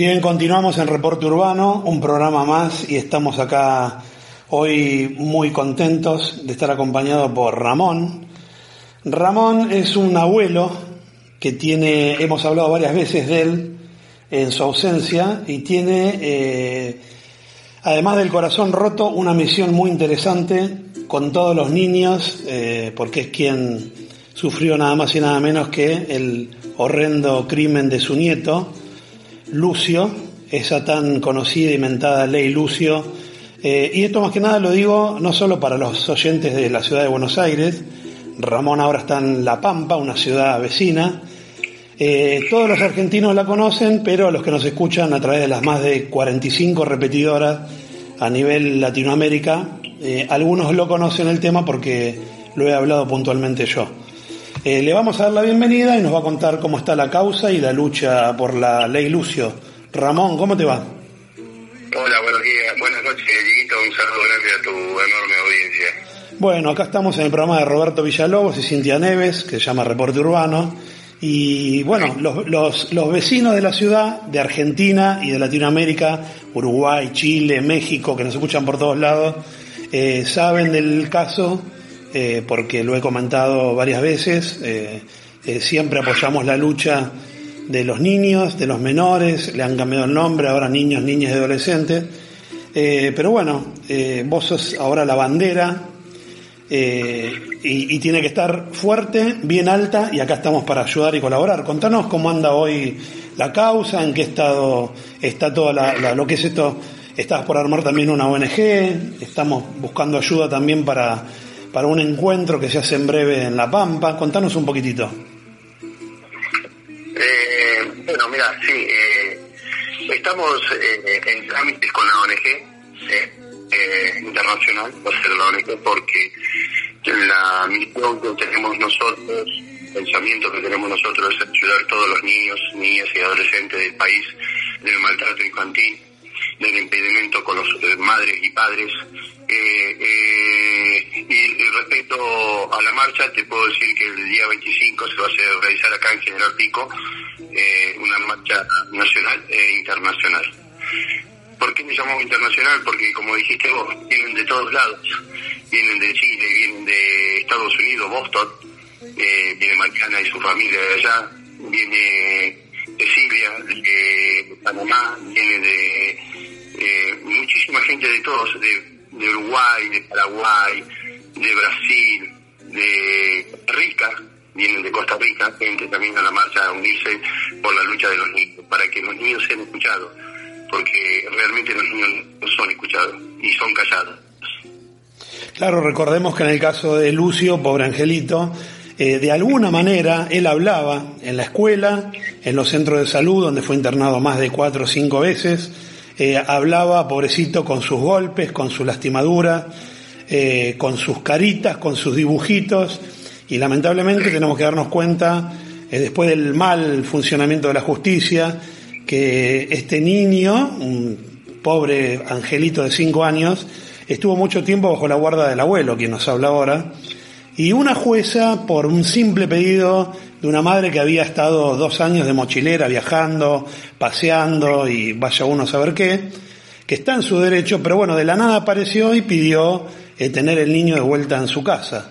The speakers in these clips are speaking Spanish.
Bien, continuamos en Reporte Urbano, un programa más y estamos acá hoy muy contentos de estar acompañado por Ramón. Ramón es un abuelo que tiene, hemos hablado varias veces de él en su ausencia y tiene, eh, además del corazón roto, una misión muy interesante con todos los niños, eh, porque es quien sufrió nada más y nada menos que el horrendo crimen de su nieto Lucio, esa tan conocida y mentada ley Lucio. Eh, y esto más que nada lo digo no solo para los oyentes de la ciudad de Buenos Aires, Ramón ahora está en La Pampa, una ciudad vecina. Eh, todos los argentinos la conocen, pero los que nos escuchan a través de las más de 45 repetidoras a nivel Latinoamérica, eh, algunos lo conocen el tema porque lo he hablado puntualmente yo. Eh, le vamos a dar la bienvenida y nos va a contar cómo está la causa y la lucha por la ley Lucio. Ramón, ¿cómo te va? Hola, buenos días, buenas noches, Dieguito, un saludo grande a tu enorme audiencia. Bueno, acá estamos en el programa de Roberto Villalobos y Cintia Neves, que se llama Reporte Urbano. Y bueno, los, los, los vecinos de la ciudad, de Argentina y de Latinoamérica, Uruguay, Chile, México, que nos escuchan por todos lados, eh, saben del caso eh, porque lo he comentado varias veces, eh, eh, siempre apoyamos la lucha de los niños, de los menores, le han cambiado el nombre, ahora niños, niñas y adolescentes, pero bueno, vos sos ahora la bandera y, tiene que estar fuerte, bien alta y acá estamos para ayudar y colaborar. Contanos cómo anda hoy la causa, en qué estado está toda la, lo que es esto. Estás por armar también una ONG, estamos buscando ayuda también para para un encuentro que se hace en breve en La Pampa. Contanos un poquitito. Eh, bueno, mira, sí, eh, estamos eh, en trámites con la ONG internacional, va a ser la ONG, porque la misión que tenemos nosotros, el pensamiento que tenemos nosotros es ayudar a todos los niños, niñas y adolescentes del país del maltrato infantil, del impedimento con los madres y padres, eh, eh, y, respecto a la marcha, te puedo decir que el día 25 se va a realizar acá en General Pico eh, una marcha nacional e internacional. ¿Por qué me llamamos internacional? Porque, como dijiste vos, vienen de todos lados. Vienen de Chile, vienen de Estados Unidos, Boston, viene Mariana y su familia de allá, viene Cecilia de Panamá, viene de muchísima gente de todos, de de Uruguay, de Paraguay, de Brasil, de Rica, vienen de Costa Rica, gente también a la marcha a unirse por la lucha de los niños, para que los niños sean escuchados, porque realmente los niños no son escuchados y son callados. Claro, recordemos que en el caso de Lucio, pobre angelito, eh, de alguna manera él hablaba en la escuela, en los centros de salud, donde fue internado más de cuatro o cinco veces, eh, hablaba, pobrecito, con sus golpes, con su lastimadura, eh, con sus caritas, con sus dibujitos, y lamentablemente tenemos que darnos cuenta, eh, después del mal funcionamiento de la justicia, que este niño, un pobre angelito de cinco años, estuvo mucho tiempo bajo la guarda del abuelo, quien nos habla ahora, y una jueza, por un simple pedido de una madre que había estado dos años de mochilera viajando, paseando y vaya uno a saber qué, que está en su derecho, pero bueno, de la nada apareció y pidió eh, tener el niño de vuelta en su casa.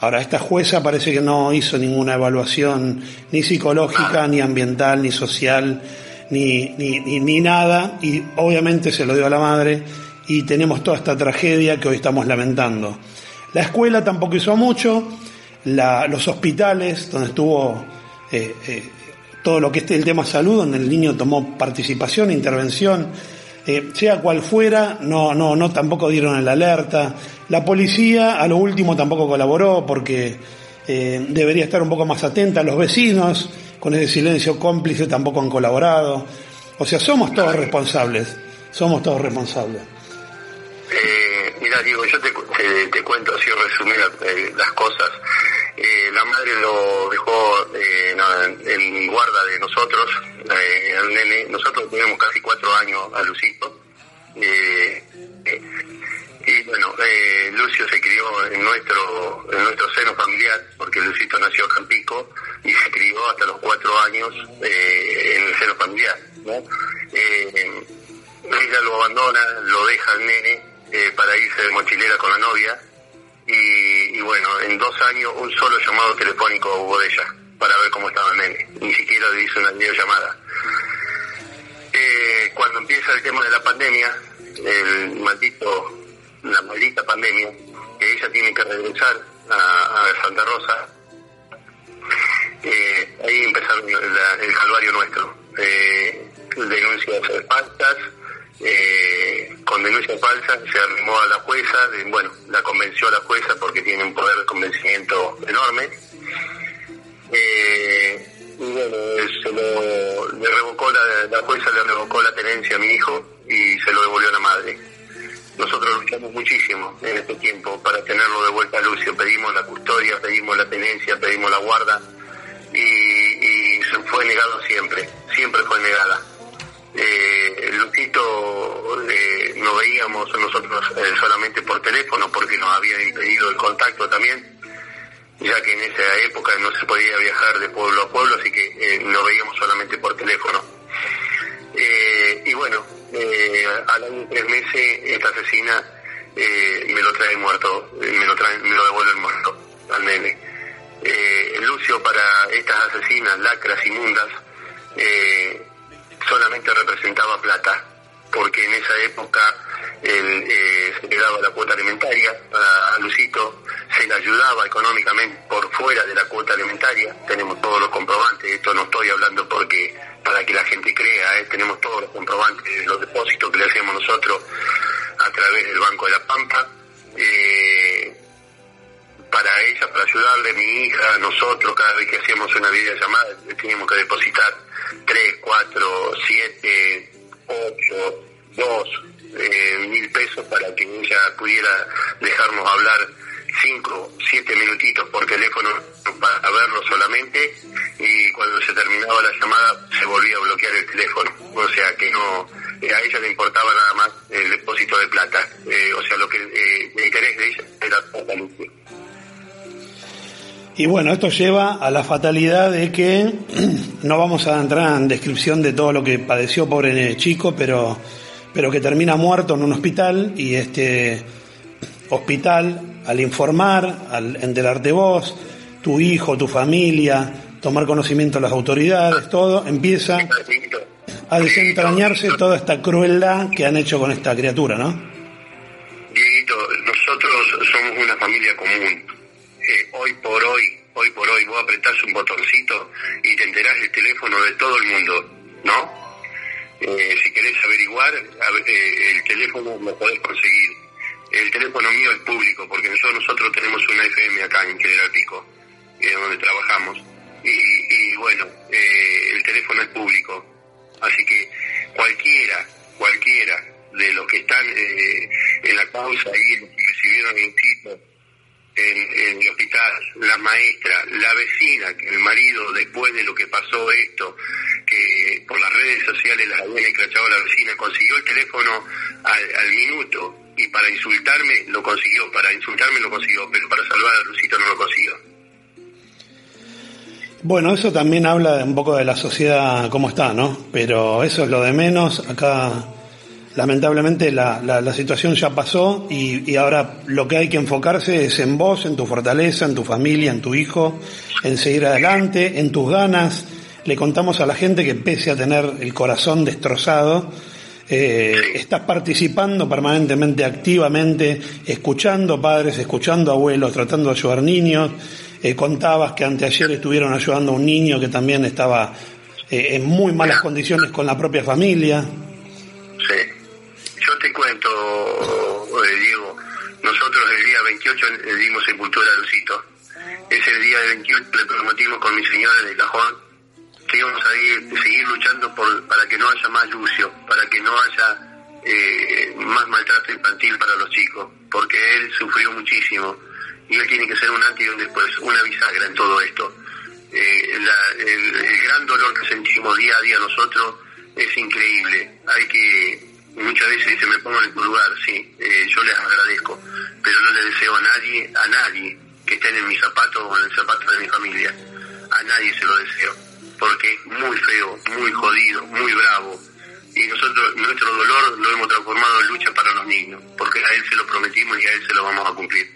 Ahora, esta jueza parece que no hizo ninguna evaluación ni psicológica, ni ambiental, ni social, ni, ni, ni, nada, y obviamente se lo dio a la madre, y tenemos toda esta tragedia que hoy estamos lamentando. La escuela tampoco hizo mucho, los hospitales, donde estuvo eh, eh, todo lo que es el tema salud, donde el niño tomó participación, intervención, eh, sea cual fuera, no, no, no tampoco dieron el alerta. La policía a lo último tampoco colaboró porque debería estar un poco más atenta. Los vecinos, con ese silencio cómplice, tampoco han colaborado. O sea, somos todos responsables, somos todos responsables. mira, Diego, yo te, te, cuento así resumir las cosas. Eh, la madre lo dejó eh, en guarda de nosotros, eh, al nene. Nosotros tenemos casi cuatro años a Lucito. y bueno, Lucio se crió en nuestro en nuestro seno familiar, porque Lucito nació en Campico y se crió hasta los cuatro años en el seno familiar. ella lo abandona, lo deja al nene para irse de mochilera con la novia y, bueno, en dos años un solo llamado telefónico hubo de ella para ver cómo estaba el nene. Ni siquiera le hizo una videollamada. Eh, cuando empieza el tema de la pandemia, el maldito, la maldita pandemia, que ella tiene que regresar a, Santa Rosa, eh, ahí empezaron el calvario nuestro. Eh, denuncias falsas, eh, con denuncia falsa, se arrimó a la jueza, bueno, la convenció a la jueza porque tiene un poder de convencimiento enorme. Eh, y bueno, se lo, revocó la, la jueza le revocó la tenencia a mi hijo y se lo devolvió a la madre. Nosotros luchamos muchísimo en este tiempo para tenerlo de vuelta a Lucio. Pedimos la custodia, pedimos la tenencia, pedimos la guarda y, y fue negado siempre, siempre fue negada eh, Eh, no veíamos nosotros eh, solamente por teléfono porque nos había impedido el contacto también, ya que en esa época no se podía viajar de pueblo a pueblo, así que eh, no veíamos solamente por teléfono. Eh, y bueno, al año tres meses esta asesina me lo trae muerto, me lo, trae, me lo devuelve muerto al nene. Lucio para estas asesinas, lacras, inmundas, eh, solamente representaba plata, porque en esa época eh, se le daba la cuota alimentaria a, Lucito, se le ayudaba económicamente por fuera de la cuota alimentaria, tenemos todos los comprobantes, esto no estoy hablando porque para que la gente crea, eh, tenemos todos los comprobantes de los depósitos que le hacemos nosotros a través del Banco de la Pampa. Eh, para ella, para ayudarle, mi hija, nosotros, cada vez que hacíamos una videollamada, teníamos que depositar 3, 4, 7, 8, 2 mil pesos para que ella pudiera dejarnos hablar 5, 7 minutitos por teléfono para verlo solamente y cuando se terminaba la llamada se volvía a bloquear el teléfono. O sea que no, eh, a ella le importaba nada más el depósito de plata. Eh, o sea, lo que eh, el interés de ella era plata y bueno, esto lleva a la fatalidad de que no vamos a entrar en descripción de todo lo que padeció pobre chico, pero, pero que termina muerto en un hospital y este hospital, al informar, al enterarte vos, tu hijo, tu familia, tomar conocimiento de las autoridades, todo, empieza a desentrañarse toda esta crueldad que han hecho con esta criatura, ¿no? Dieguito, nosotros somos una familia común hoy por hoy, hoy por hoy, vos apretás un botoncito y te enterás del teléfono de todo el mundo, ¿no? Eh, si querés averiguar, eh, el teléfono lo podés conseguir. El teléfono mío es público, porque nosotros, nosotros tenemos una FM acá en General Pico, eh, donde trabajamos. Y, bueno, el teléfono es público. Así que cualquiera, cualquiera de los que están en la causa ahí, los que recibieron el título, en, el hospital, la maestra, la vecina, el marido, después de lo que pasó esto, que por las redes sociales las habían escrachado a la vecina, consiguió el teléfono al, minuto y para insultarme lo consiguió, para insultarme lo consiguió, pero para salvar a Lucito no lo consiguió. Bueno, eso también habla un poco de la sociedad como está, ¿no? Pero eso es lo de menos. Acá lamentablemente la, la, situación ya pasó y, y, ahora lo que hay que enfocarse es en vos, en tu fortaleza, en tu familia, en tu hijo, en seguir adelante, en tus ganas. le contamos a la gente que pese a tener el corazón destrozado, eh, estás participando permanentemente, activamente, escuchando padres, escuchando abuelos, tratando de ayudar niños. Eh, contabas que anteayer estuvieron ayudando a un niño que también estaba eh, en muy malas condiciones con la propia familia. Cuento, Diego, nosotros el día 28 le dimos sepultura a Lucito. Ese día de 28 le prometimos con mi señora en el cajón que íbamos a seguir luchando por, para que no haya más lucio, para que no haya eh, más maltrato infantil para los chicos, porque él sufrió muchísimo y él tiene que ser un antes y un después, una bisagra en todo esto. Eh, el, gran dolor que sentimos día a día nosotros es increíble. Hay que, muchas veces se me pongo en tu lugar, sí, eh, yo les agradezco, pero no le deseo a nadie, a nadie que estén en mis zapatos o en el zapato de mi familia. A nadie se lo deseo porque es muy feo, muy jodido, muy bravo. Y nosotros, nuestro dolor lo hemos transformado en lucha para los niños, porque a él se lo prometimos y a él se lo vamos a cumplir.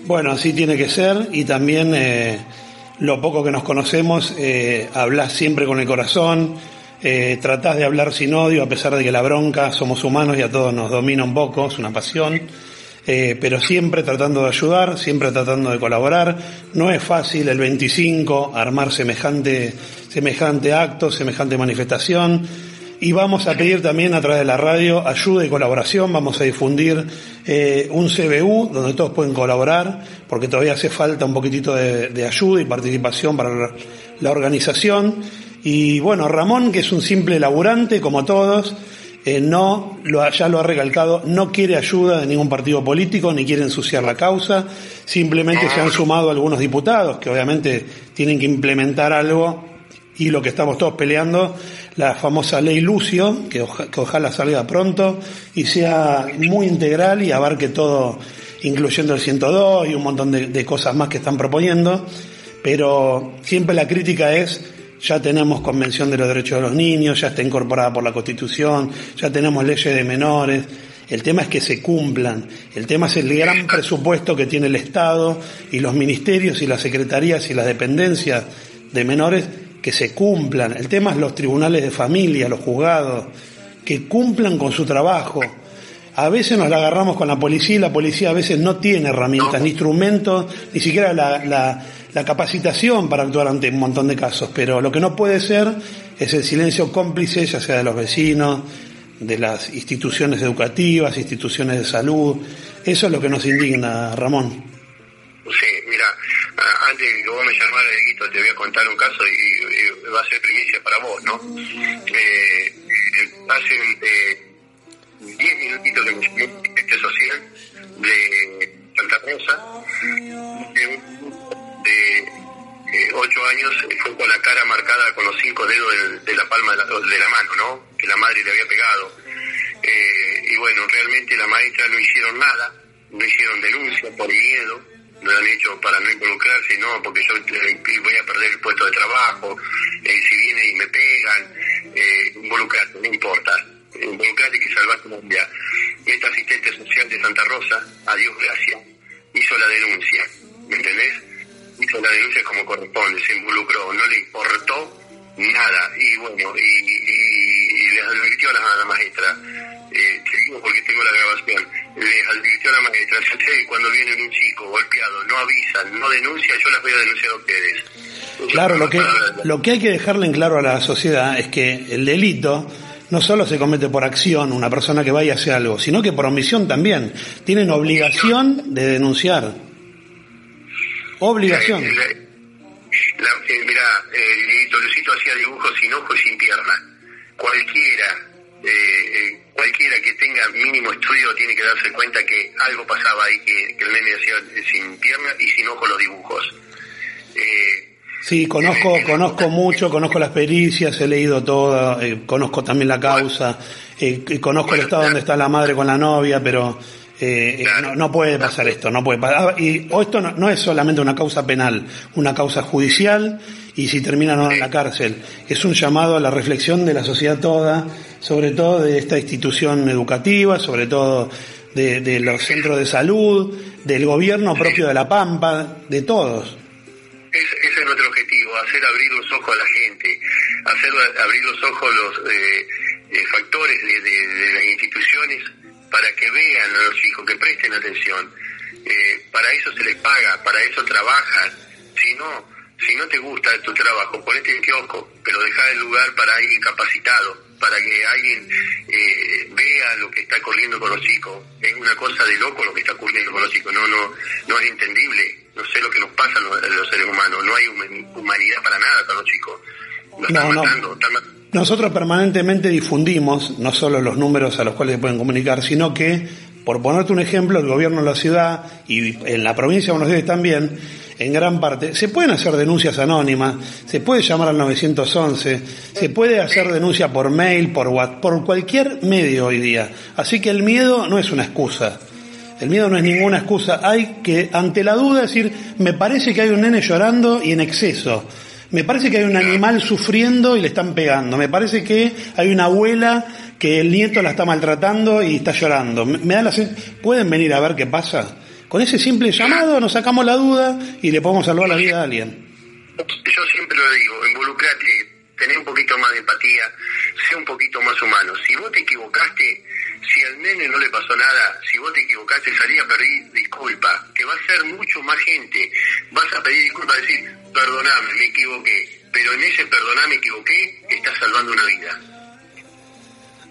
Bueno, así tiene que ser y también eh, lo poco que nos conocemos, eh, hablas siempre con el corazón, eh, tratás de hablar sin odio a pesar de que la bronca, somos humanos y a todos nos domina un poco, es una pasión. Eh, pero siempre tratando de ayudar, siempre tratando de colaborar. No es fácil el 25 armar semejante, semejante acto, semejante manifestación. Y vamos a pedir también a través de la radio ayuda y colaboración. Vamos a difundir eh, un CBU donde todos pueden colaborar, porque todavía hace falta un poquitito de, ayuda y participación para la organización. Y bueno, Ramón, que es un simple laburante, como todos, eh, no, lo, ya lo ha recalcado, no quiere ayuda de ningún partido político, ni quiere ensuciar la causa, simplemente se han sumado algunos diputados que obviamente tienen que implementar algo y lo que estamos todos peleando, la famosa ley Lucio, que, ojalá salga pronto y sea muy integral y abarque todo, incluyendo el 102 y un montón de cosas más que están proponiendo, pero siempre la crítica es ya tenemos Convención de los Derechos de los Niños, ya está incorporada por la Constitución, ya tenemos leyes de menores. El tema es que se cumplan. El tema es el gran presupuesto que tiene el Estado y los ministerios y las secretarías y las dependencias de menores que se cumplan. El tema es los tribunales de familia, los juzgados, que cumplan con su trabajo. A veces nos la agarramos con la policía y la policía a veces no tiene herramientas, ni instrumentos, ni siquiera la, la la capacitación para actuar ante un montón de casos, pero lo que no puede ser es el silencio cómplice, ya sea de los vecinos, de las instituciones educativas, instituciones de salud. Eso es lo que nos indigna, Ramón. Sí, mira, antes de que vos me llamaras, Guito, te voy a contar un caso y, va a ser primicia para vos, ¿no? Eh, hace 10 eh, minutitos que me este social de Santa Rosa, de eh, ocho años fue con la cara marcada con los cinco dedos de, la palma de la, de la, mano, ¿no? Que la madre le había pegado. Eh, y bueno, realmente la maestra no hicieron nada, no hicieron denuncia por miedo, no lo han hecho para no involucrarse, no, porque yo eh, voy a perder el puesto de trabajo, si viene y me pegan, eh, involucrarte, no importa, involucrarte que salvar Colombia. Esta asistente social de Santa Rosa, a Dios gracias, hizo la denuncia, ¿me entendés? Hizo la denuncia como corresponde, se involucró, no le importó nada. Y bueno, y, les advirtió a la, maestra, eh, digo porque tengo la grabación, les advirtió a la maestra, si ustedes cuando viene un chico golpeado no avisan, no denuncian, yo las voy a denunciar a ustedes. Claro, lo que, lo que hay que dejarle en claro a la sociedad es que el delito no solo se comete por acción una persona que vaya a hacer algo, sino que por omisión también. Tienen obligación de denunciar. Obligación. Eh, eh, mira, el Lucito hacía dibujos sin ojos y sin piernas. Cualquiera, eh, cualquiera que tenga mínimo estudio tiene que darse cuenta que algo pasaba ahí, que, el nene hacía sin piernas y sin ojos los dibujos. Sí, conozco, conozco mucho, conozco las pericias, he leído todo, conozco también la causa, conozco el estado donde está la madre con la novia, pero eh, no, puede pasar esto, no puede pasar. Ah, y o esto no, es solamente una causa penal, una causa judicial y si termina no en la cárcel. Es un llamado a la reflexión de la sociedad toda, sobre todo de esta institución educativa, sobre todo de, los centros de salud, del gobierno propio de La Pampa, de todos. ese es nuestro objetivo, hacer abrir los ojos a la gente hacer abrir los ojos los eh, eh, factores de, las instituciones para que vean a los chicos, que presten atención. Eh, para eso se les paga, para eso trabajan. Si no, si no te gusta tu trabajo, ponete en kiosco, pero deja el lugar para alguien capacitado, para que alguien eh, vea lo que está corriendo con los chicos. Es una cosa de loco lo que está ocurriendo con los chicos, no, no, no es entendible. No sé lo que nos pasa a los, seres humanos, no hay humanidad para nada con los chicos. no, no. Nosotros permanentemente difundimos no solo los números a los cuales se pueden comunicar, sino que, por ponerte un ejemplo, el gobierno de la ciudad y en la provincia de Buenos Aires también, en gran parte. Se pueden hacer denuncias anónimas, se puede llamar al 911, se puede hacer denuncia por mail, por WhatsApp, por cualquier medio hoy día. Así que el miedo no es una excusa. El miedo no es ninguna excusa. Hay que, ante la duda, decir, me parece que hay un nene llorando y en exceso. Me parece que hay un animal sufriendo y le están pegando. Me parece que hay una abuela que el nieto la está maltratando y está llorando. Me da la ¿Pueden venir a ver qué pasa? Con ese simple llamado nos sacamos la duda y le podemos salvar la vida a alguien. Yo siempre lo digo, involucrate, tené un poquito más de empatía, sé un poquito más humano. Si vos te equivocaste, si al nene no le pasó nada, si vos te equivocaste, salí a pedir disculpa, que va a ser mucho más gente. Vas a pedir disculpa, decir, perdoname, me equivoqué. Pero en ese perdoname, me equivoqué, estás salvando una vida.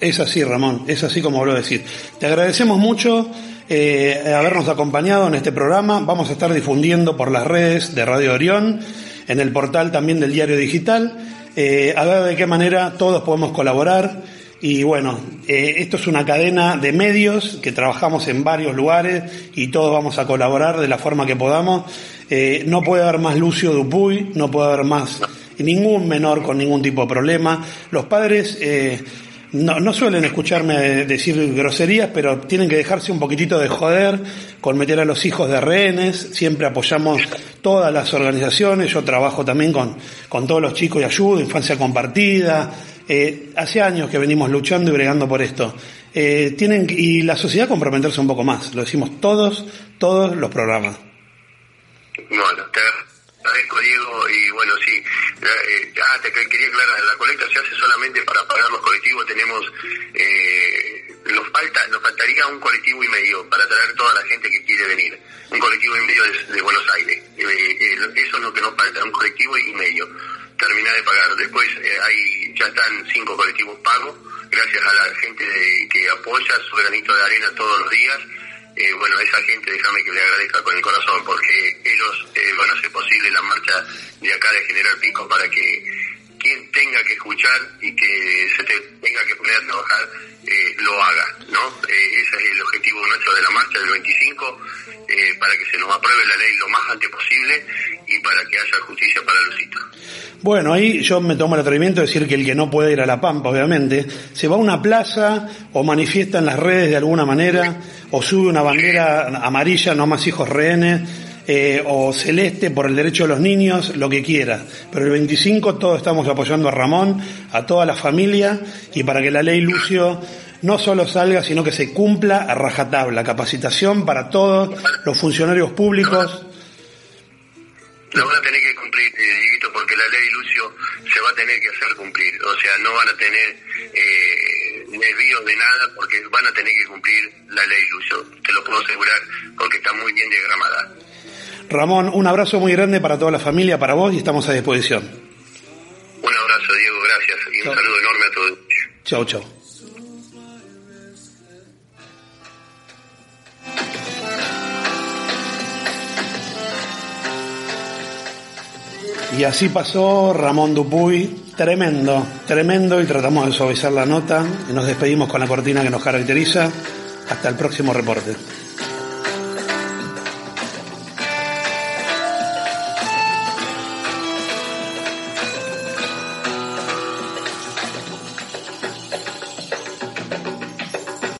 Es así, Ramón, es así como habló decir. Te agradecemos mucho eh, habernos acompañado en este programa. Vamos a estar difundiendo por las redes de Radio Orión, en el portal también del diario digital, eh, a ver de qué manera todos podemos colaborar. Y bueno, eh, esto es una cadena de medios que trabajamos en varios lugares y todos vamos a colaborar de la forma que podamos. Eh, no puede haber más Lucio Dupuy, no puede haber más ningún menor con ningún tipo de problema. Los padres eh, no, no suelen escucharme decir groserías, pero tienen que dejarse un poquitito de joder con meter a los hijos de rehenes. Siempre apoyamos todas las organizaciones. Yo trabajo también con, con todos los chicos y ayudo, infancia compartida. Eh, hace años que venimos luchando y bregando por esto. Eh, tienen y la sociedad comprometerse un poco más. Lo decimos todos, todos los programas. Bueno, te agradezco Diego y bueno, sí, eh, ah, te quería aclarar, la colecta se hace solamente para pagar los colectivos, tenemos, eh, nos falta, nos faltaría un colectivo y medio para traer toda la gente que quiere venir, un colectivo y medio de, Buenos Aires, eh, eso es lo que nos falta, un colectivo y medio, terminar de pagar, después hay, ya están cinco colectivos pagos, gracias a la gente que apoya su granito de arena todos los días, eh, bueno, esa gente, déjame que le agradezca con el corazón, porque ellos eh, van a hacer posible la marcha de acá de General Pico para que quien tenga que escuchar y que se tenga que poner a trabajar eh, lo haga, ¿no? ese es el objetivo nuestro de la marcha del 25, para que se nos apruebe la ley lo más antes posible y para que haya justicia para Lucita. Bueno, ahí yo me tomo el atrevimiento de decir que el que no puede ir a La Pampa, obviamente, se va a una plaza o manifiesta en las redes de alguna manera, o sube una bandera amarilla, no más hijos rehenes, eh, o celeste por el derecho de los niños, lo que quiera. Pero el 25 todos estamos apoyando a Ramón, a toda la familia, y para que la ley Lucio no solo salga, sino que se cumpla a rajatabla. Capacitación para todos los funcionarios públicos. Lo van a tener que cumplir, eh, porque la ley Lucio se va a tener que hacer cumplir. O sea, no van a tener eh, desvíos de nada porque van a tener que cumplir la ley Lucio. Te lo puedo asegurar porque está muy bien diagramada. Ramón, un abrazo muy grande para toda la familia, para vos y estamos a disposición. Un abrazo, Diego, gracias y un saludo enorme a todos. Chao, chao. Y así pasó Ramón Dupuy, tremendo, tremendo, y tratamos de suavizar la nota y nos despedimos con la cortina que nos caracteriza. Hasta el próximo reporte.